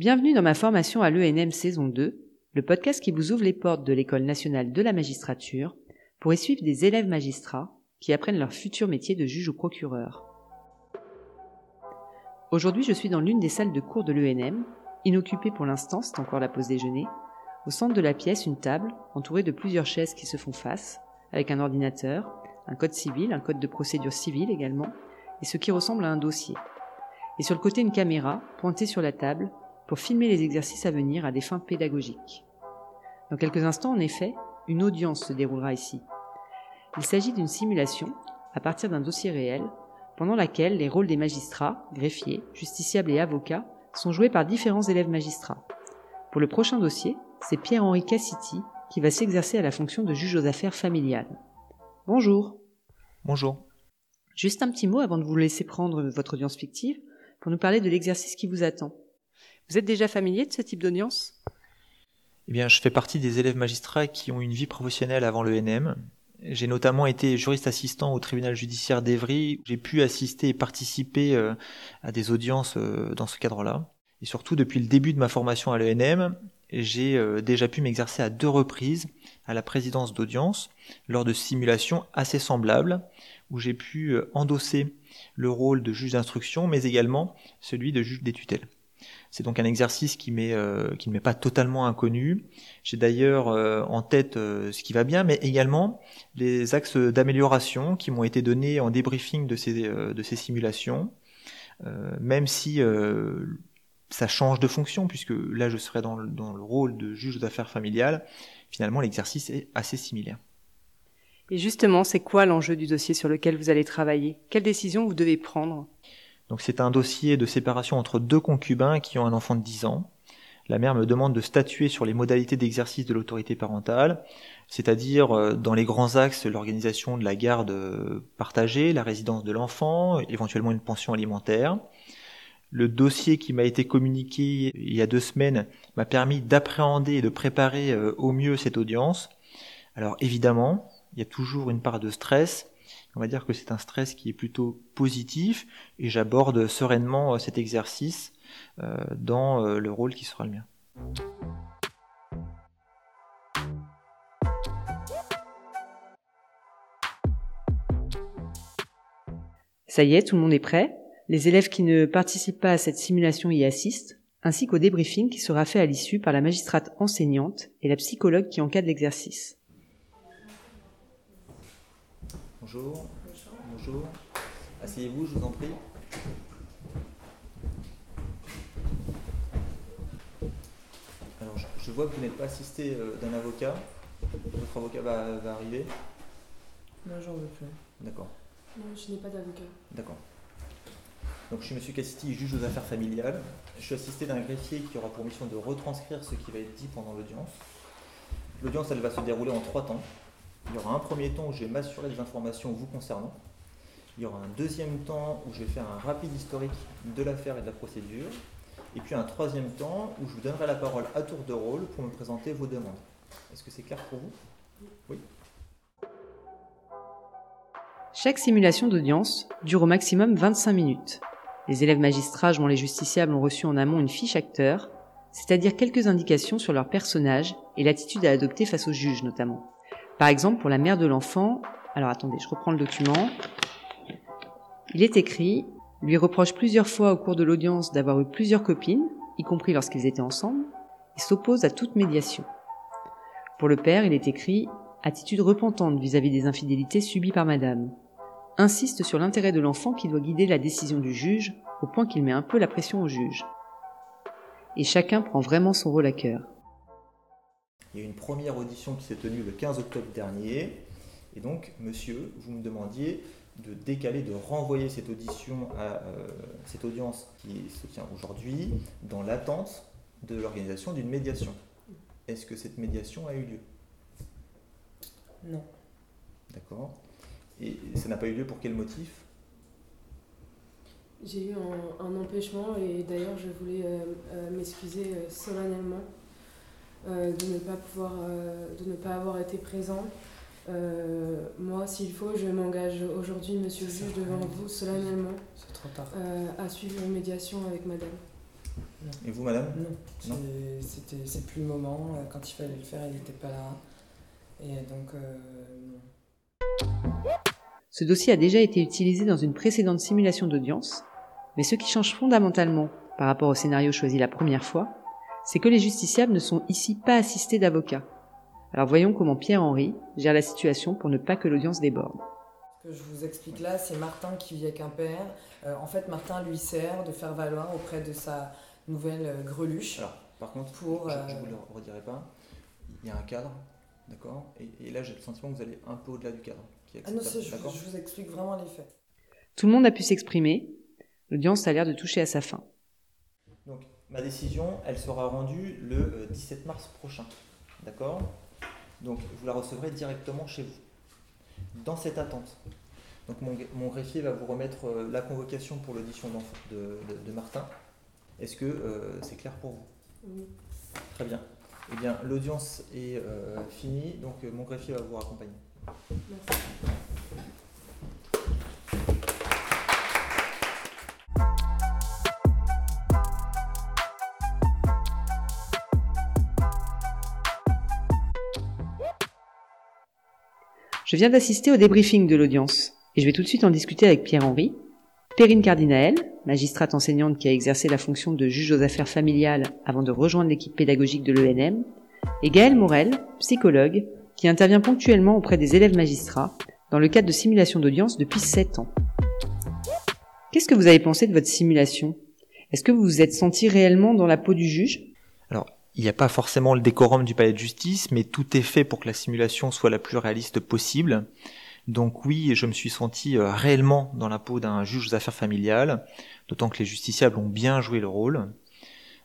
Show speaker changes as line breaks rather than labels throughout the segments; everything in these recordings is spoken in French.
Bienvenue dans ma formation à l'ENM saison 2, le podcast qui vous ouvre les portes de l'École nationale de la magistrature pour y suivre des élèves magistrats qui apprennent leur futur métier de juge ou procureur. Aujourd'hui, je suis dans l'une des salles de cours de l'ENM, inoccupée pour l'instant, c'est encore la pause déjeuner. Au centre de la pièce, une table, entourée de plusieurs chaises qui se font face, avec un ordinateur, un code civil, un code de procédure civile également, et ce qui ressemble à un dossier. Et sur le côté, une caméra, pointée sur la table, pour filmer les exercices à venir à des fins pédagogiques. Dans quelques instants, en effet, une audience se déroulera ici. Il s'agit d'une simulation, à partir d'un dossier réel, pendant laquelle les rôles des magistrats, greffiers, justiciables et avocats sont joués par différents élèves magistrats. Pour le prochain dossier, c'est Pierre-Henri Cassiti qui va s'exercer à la fonction de juge aux affaires familiales. Bonjour.
Bonjour.
Juste un petit mot avant de vous laisser prendre votre audience fictive pour nous parler de l'exercice qui vous attend. Vous êtes déjà familier de ce type d'audience?
Eh bien, je fais partie des élèves magistrats qui ont une vie professionnelle avant le NM. J'ai notamment été juriste assistant au tribunal judiciaire d'Evry. J'ai pu assister et participer euh, à des audiences euh, dans ce cadre-là. Et surtout, depuis le début de ma formation à l'ENM, j'ai euh, déjà pu m'exercer à deux reprises à la présidence d'audience lors de simulations assez semblables où j'ai pu endosser le rôle de juge d'instruction mais également celui de juge des tutelles. C'est donc un exercice qui, euh, qui ne m'est pas totalement inconnu. J'ai d'ailleurs euh, en tête euh, ce qui va bien, mais également les axes d'amélioration qui m'ont été donnés en débriefing de ces, simulations, même si ça change de fonction, puisque là je serai dans le, dans le rôle de juge d'affaires familiales, finalement l'exercice est assez similaire.
Et justement, c'est quoi l'enjeu du dossier sur lequel vous allez travailler? Quelles décisions vous devez prendre?
Donc c'est un dossier de séparation entre deux concubins qui ont un enfant de 10 ans. La mère me demande de statuer sur les modalités d'exercice de l'autorité parentale, c'est-à-dire euh, dans les grands axes l'organisation de la garde partagée, la résidence de l'enfant, éventuellement une pension alimentaire. Le dossier qui m'a été communiqué il y a deux semaines m'a permis d'appréhender et de préparer euh, au mieux cette audience. Alors évidemment, il y a toujours une part de stress, on va dire que c'est un stress qui est plutôt positif et j'aborde sereinement euh, cet exercice euh, dans euh, le rôle qui sera le mien.
Ça y est, tout le monde est prêt? Les élèves qui ne participent pas à cette simulation y assistent, ainsi qu'au débriefing qui sera fait à l'issue par la magistrate enseignante et la psychologue qui encadre l'exercice.
Bonjour. Bonjour. Asseyez-vous, je vous en prie. Alors, je, vois que vous n'êtes pas assisté euh, d'un avocat. Votre avocat va, arriver
Non, j'en veux plus.
D'accord.
Non, je n'ai pas d'avocat.
D'accord. Donc, je suis Monsieur Cassitti, juge aux affaires familiales. Je suis assisté d'un greffier qui aura pour mission de retranscrire ce qui va être dit pendant l'audience. L'audience, elle va se dérouler en trois temps. Il y aura un premier temps où je vais m'assurer des informations vous concernant. Il y aura un deuxième temps où je vais faire un rapide historique de l'affaire et de la procédure. Et puis un troisième temps où je vous donnerai la parole à tour de rôle pour me présenter vos demandes. Est-ce que c'est clair pour vous? Oui.
Chaque simulation d'audience dure au maximum 25 minutes. Les élèves magistrats, les justiciables, ont reçu en amont une fiche acteur, c'est-à-dire quelques indications sur leur personnage et l'attitude à adopter face au juge notamment. Par exemple, pour la mère de l'enfant, alors attendez, je reprends le document. Il est écrit, lui reproche plusieurs fois au cours de l'audience d'avoir eu plusieurs copines, y compris lorsqu'ils étaient ensemble, et s'oppose à toute médiation. Pour le père, il est écrit, attitude repentante vis-à-vis des infidélités subies par madame. Insiste sur l'intérêt de l'enfant qui doit guider la décision du juge, au point qu'il met un peu la pression au juge. Et chacun prend vraiment son rôle à cœur.
Il y a eu une première audition qui s'est tenue le 15 octobre dernier. Et donc, monsieur, vous me demandiez de décaler, de renvoyer cette audition à euh, cette audience qui se tient aujourd'hui dans l'attente de l'organisation d'une médiation. Est-ce que cette médiation a eu lieu?
Non.
D'accord. Et ça n'a pas eu lieu pour quel motif?
J'ai eu un, empêchement et d'ailleurs je voulais euh, euh, m'excuser solennellement de ne pas pouvoir, euh, de ne pas avoir été présent. Euh, moi, s'il faut, je m'engage aujourd'hui, monsieur le juge, devant vous solennellement
trop tard.
à suivre une médiation avec madame.
Et vous, madame?
Non, c'était c'est plus le moment. Euh, quand il fallait le faire, il n'était pas là. Et donc, euh, non.
Ce dossier a déjà été utilisé dans une précédente simulation d'audience, mais ce qui change fondamentalement par rapport au scénario choisi la première fois, c'est que les justiciables ne sont ici pas assistés d'avocats. Alors voyons comment Pierre-Henri gère la situation pour ne pas que l'audience déborde.
Ce que je vous explique là, c'est Martin qui vit avec un père. Euh, en fait, Martin lui sert de faire valoir auprès de sa nouvelle euh, greluche.
Alors, par contre,
Pour,
je
euh,
ne vous le redirai pas. Il y a un cadre, d'accord? Et, et là, j'ai le sentiment que vous allez un peu au-delà du cadre. Qui est
Ah non, je vous explique vraiment les faits.
Tout le monde a pu s'exprimer, l'audience a l'air de toucher à sa fin.
Ma décision, elle sera rendue le euh, 17 mars prochain. D'accord? Donc, vous la recevrez directement chez vous. Dans cette attente, donc mon, mon greffier va vous remettre euh, la convocation pour l'audition de, de- de Martin. Est-ce que euh, c'est clair pour vous?
Oui.
Très bien. Eh bien, l'audience est euh, finie, donc euh, mon greffier va vous raccompagner.
Merci.
Je viens d'assister au débriefing de l'audience, et je vais tout de suite en discuter avec Pierre-Henri, Perrine Cardinael, magistrate enseignante qui a exercé la fonction de juge aux affaires familiales avant de rejoindre l'équipe pédagogique de l'ENM, et Gaël Morel, psychologue, qui intervient ponctuellement auprès des élèves magistrats dans le cadre de simulations d'audience depuis 7 ans. Qu'est-ce que vous avez pensé de votre simulation? Est-ce que vous vous êtes senti réellement dans la peau du juge?
Il n'y a pas forcément le décorum du palais de justice, mais tout est fait pour que la simulation soit la plus réaliste possible. Donc oui, je me suis senti euh, réellement dans la peau d'un juge aux affaires familiales, d'autant que les justiciables ont bien joué le rôle.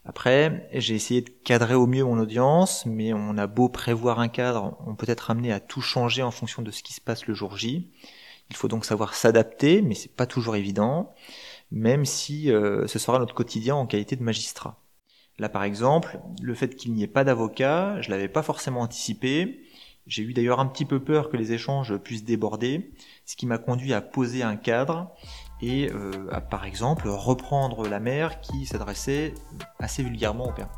Après, j'ai essayé de cadrer au mieux mon audience, mais on a beau prévoir un cadre, on peut être amené à tout changer en fonction de ce qui se passe le jour J. Il faut donc savoir s'adapter, mais c'est pas toujours évident, même si euh, ce sera notre quotidien en qualité de magistrat. Là, par exemple, le fait qu'il n'y ait pas d'avocat, je l'avais pas forcément anticipé. J'ai eu d'ailleurs un petit peu peur que les échanges puissent déborder, ce qui m'a conduit à poser un cadre et euh, à, par exemple, reprendre la mère qui s'adressait assez vulgairement au père.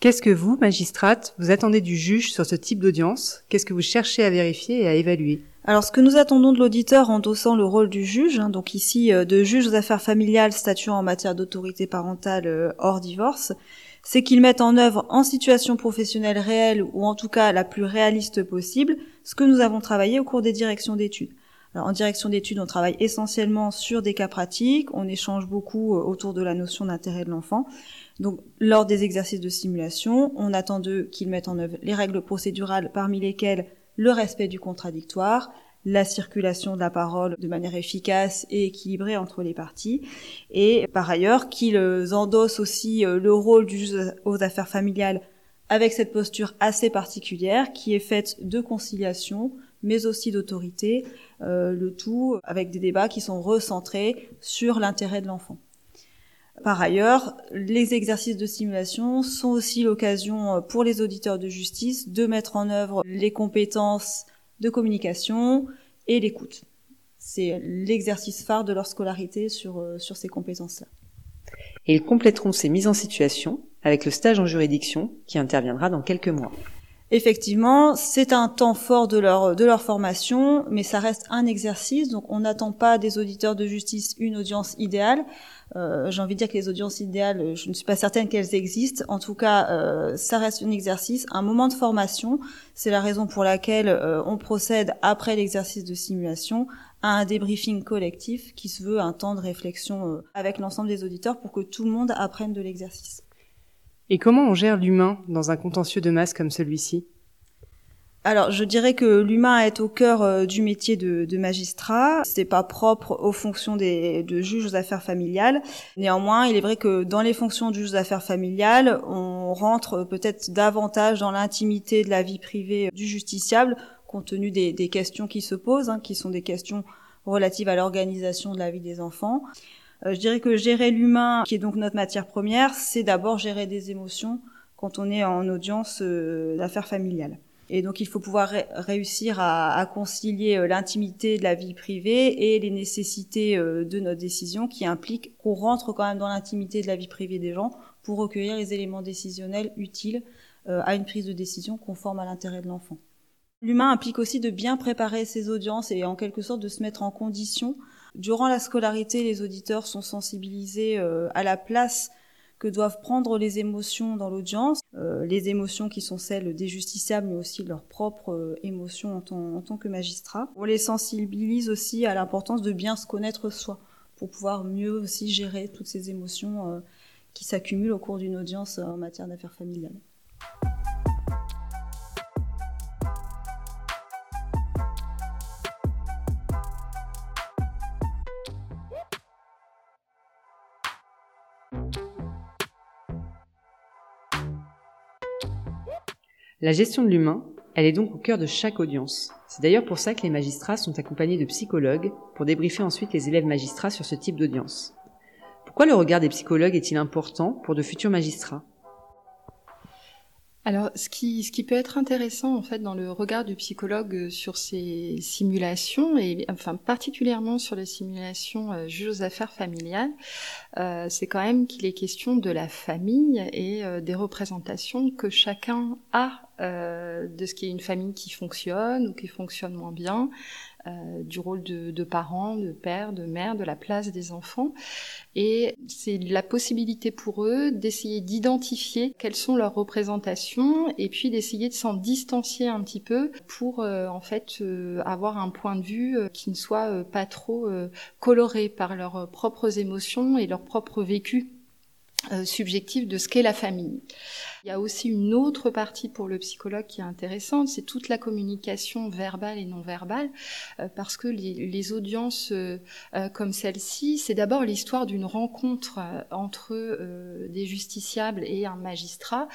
Qu'est-ce que vous, magistrate, vous attendez du juge sur ce type d'audience? Qu'est-ce que vous cherchez à vérifier et à évaluer?
Alors, ce que nous attendons de l'auditeur endossant le rôle du juge, hein, donc ici euh, de juge aux affaires familiales statuant en matière d'autorité parentale euh, hors divorce, c'est qu'il mette en œuvre en situation professionnelle réelle ou en tout cas la plus réaliste possible ce que nous avons travaillé au cours des directions d'études. Alors, en direction d'études, on travaille essentiellement sur des cas pratiques, on échange beaucoup euh, autour de la notion d'intérêt de l'enfant. Donc, lors des exercices de simulation, on attend d'eux qu'ils mettent en œuvre les règles procédurales parmi lesquelles le respect du contradictoire, la circulation de la parole de manière efficace et équilibrée entre les parties, et par ailleurs qu'ils endossent aussi euh, le rôle du juge aux affaires familiales avec cette posture assez particulière qui est faite de conciliation, mais aussi d'autorité, euh, le tout avec des débats qui sont recentrés sur l'intérêt de l'enfant. Par ailleurs, les exercices de simulation sont aussi l'occasion euh, pour les auditeurs de justice de mettre en œuvre les compétences de communication et l'écoute. C'est l'exercice phare de leur scolarité sur, euh, sur ces compétences-là.
Ils compléteront ces mises en situation avec le stage en juridiction qui interviendra dans quelques mois.
Effectivement, c'est un temps fort de leur, de leur formation, mais ça reste un exercice, donc on n'attend pas des auditeurs de justice une audience idéale. Euh, J'ai envie de dire que les audiences idéales, je ne suis pas certaine qu'elles existent. En tout cas, euh, ça reste un exercice, un moment de formation. C'est la raison pour laquelle euh, on procède après l'exercice de simulation à un débriefing collectif qui se veut un temps de réflexion euh, avec l'ensemble des auditeurs pour que tout le monde apprenne de l'exercice.
Et comment on gère l'humain dans un contentieux de masse comme celui-ci?
Alors, je dirais que l'humain est au cœur euh, du métier de, de magistrat. C'est pas propre aux fonctions des, de juge aux affaires familiales. Néanmoins, il est vrai que dans les fonctions de juge aux affaires familiales, on rentre peut-être davantage dans l'intimité de la vie privée du justiciable, compte tenu des, questions qui se posent, hein, qui sont des questions relatives à l'organisation de la vie des enfants. Euh, je dirais que gérer l'humain, qui est donc notre matière première, c'est d'abord gérer des émotions quand on est en audience euh, d'affaires familiales. Et donc il faut pouvoir réussir à, concilier euh, l'intimité de la vie privée et les nécessités de notre décision qui impliquent qu'on rentre quand même dans l'intimité de la vie privée des gens pour recueillir les éléments décisionnels utiles à une prise de décision conforme à l'intérêt de l'enfant. L'humain implique aussi de bien préparer ses audiences et en quelque sorte de se mettre en condition. Durant la scolarité, les auditeurs sont sensibilisés à la place que doivent prendre les émotions dans l'audience, euh, les émotions qui sont celles des justiciables, mais aussi leurs propres euh, émotions en tant, que magistrat. On les sensibilise aussi à l'importance de bien se connaître soi, pour pouvoir mieux aussi gérer toutes ces émotions euh, qui s'accumulent au cours d'une audience en matière d'affaires familiales.
La gestion de l'humain, elle est donc au cœur de chaque audience. C'est d'ailleurs pour ça que les magistrats sont accompagnés de psychologues pour débriefer ensuite les élèves magistrats sur ce type d'audience. Pourquoi le regard des psychologues est-il important pour de futurs magistrats?
Alors, ce qui, ce qui peut être intéressant en fait dans le regard du psychologue euh, sur ces simulations et enfin particulièrement sur les simulations euh, aux affaires familiales, euh, c'est quand même qu'il est question de la famille et euh, des représentations que chacun a de ce qui est une famille qui fonctionne ou qui fonctionne moins bien, euh, du rôle de, de, parents, de père, de mère, de la place des enfants. Et c'est la possibilité pour eux d'essayer d'identifier quelles sont leurs représentations et puis d'essayer de s'en distancier un petit peu pour euh, en fait euh, avoir un point de vue qui ne soit pas trop coloré par leurs propres émotions et leurs propres vécus subjectifs de ce qu'est la famille. Il y a aussi une autre partie pour le psychologue qui est intéressante, c'est toute la communication verbale et non verbale, euh, parce que les, audiences euh, euh, comme celle-ci, c'est d'abord l'histoire d'une rencontre entre des justiciables et un magistrat,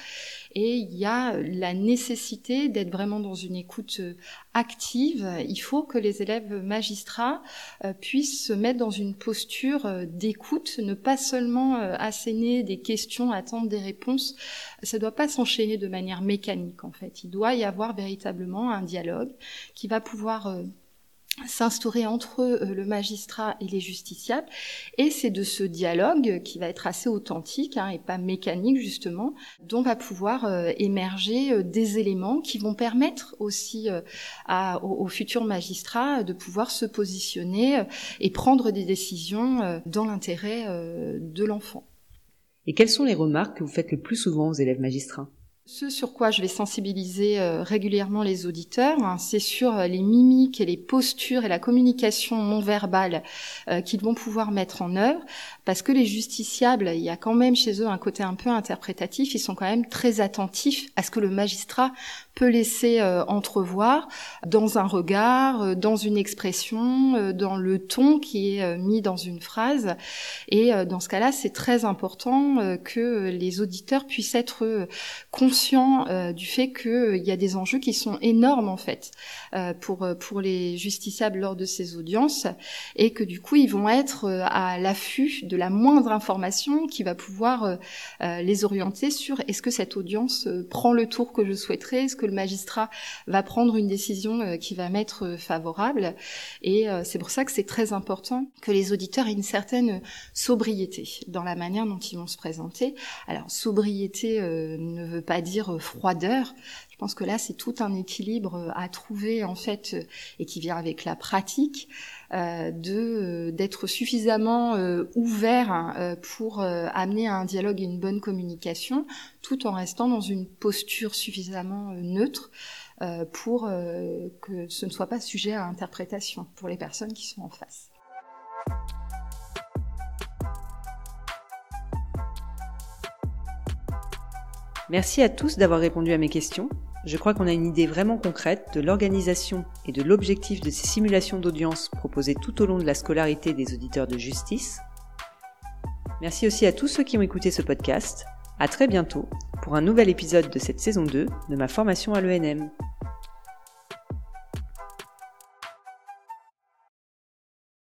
et il y a la nécessité d'être vraiment dans une écoute active. Il faut que les élèves magistrats puissent se mettre dans une posture d'écoute, ne pas seulement asséner des questions, attendre des réponses ne doit pas s'enchaîner de manière mécanique en fait. Il doit y avoir véritablement un dialogue qui va pouvoir euh, s'instaurer entre euh, le magistrat et les justiciables. Et c'est de ce dialogue qui va être assez authentique hein, et pas mécanique justement, dont va pouvoir euh, émerger des éléments qui vont permettre aussi aux, futurs magistrats de pouvoir se positionner et prendre des décisions dans l'intérêt de l'enfant.
Et quelles sont les remarques que vous faites le plus souvent aux élèves magistrats?
Ce sur quoi je vais sensibiliser euh, régulièrement les auditeurs, hein, c'est sur euh, les mimiques et les postures et la communication non verbale euh, qu'ils vont pouvoir mettre en œuvre, parce que les justiciables, il y a quand même chez eux un côté un peu interprétatif, ils sont quand même très attentifs à ce que le magistrat peut laisser euh, entrevoir dans un regard, euh, dans une expression, euh, dans le ton qui est mis dans une phrase. Et dans ce cas-là, c'est très important que les auditeurs puissent être conscients du fait qu'il y a des enjeux qui sont énormes en fait pour pour les justiciables lors de ces audiences et que du coup ils vont être à l'affût de la moindre information qui va pouvoir les orienter sur est-ce que cette audience prend le tour que je souhaiterais, le magistrat va prendre une décision euh, qui va m'être euh, favorable. Et euh, c'est pour ça que c'est très important que les auditeurs aient une certaine sobriété dans la manière dont ils vont se présenter. Alors sobriété ne veut pas dire froideur. Je pense que là, c'est tout un équilibre à trouver en fait et qui vient avec la pratique de d'être suffisamment ouvert pour amener à un dialogue et une bonne communication, tout en restant dans une posture suffisamment neutre pour que ce ne soit pas sujet à interprétation pour les personnes qui sont en face.
Merci à tous d'avoir répondu à mes questions. Je crois qu'on a une idée vraiment concrète de l'organisation et de l'objectif de ces simulations d'audience proposées tout au long de la scolarité des auditeurs de justice. Merci aussi à tous ceux qui ont écouté ce podcast. À très bientôt pour un nouvel épisode de cette saison 2 de ma formation à l'ENM.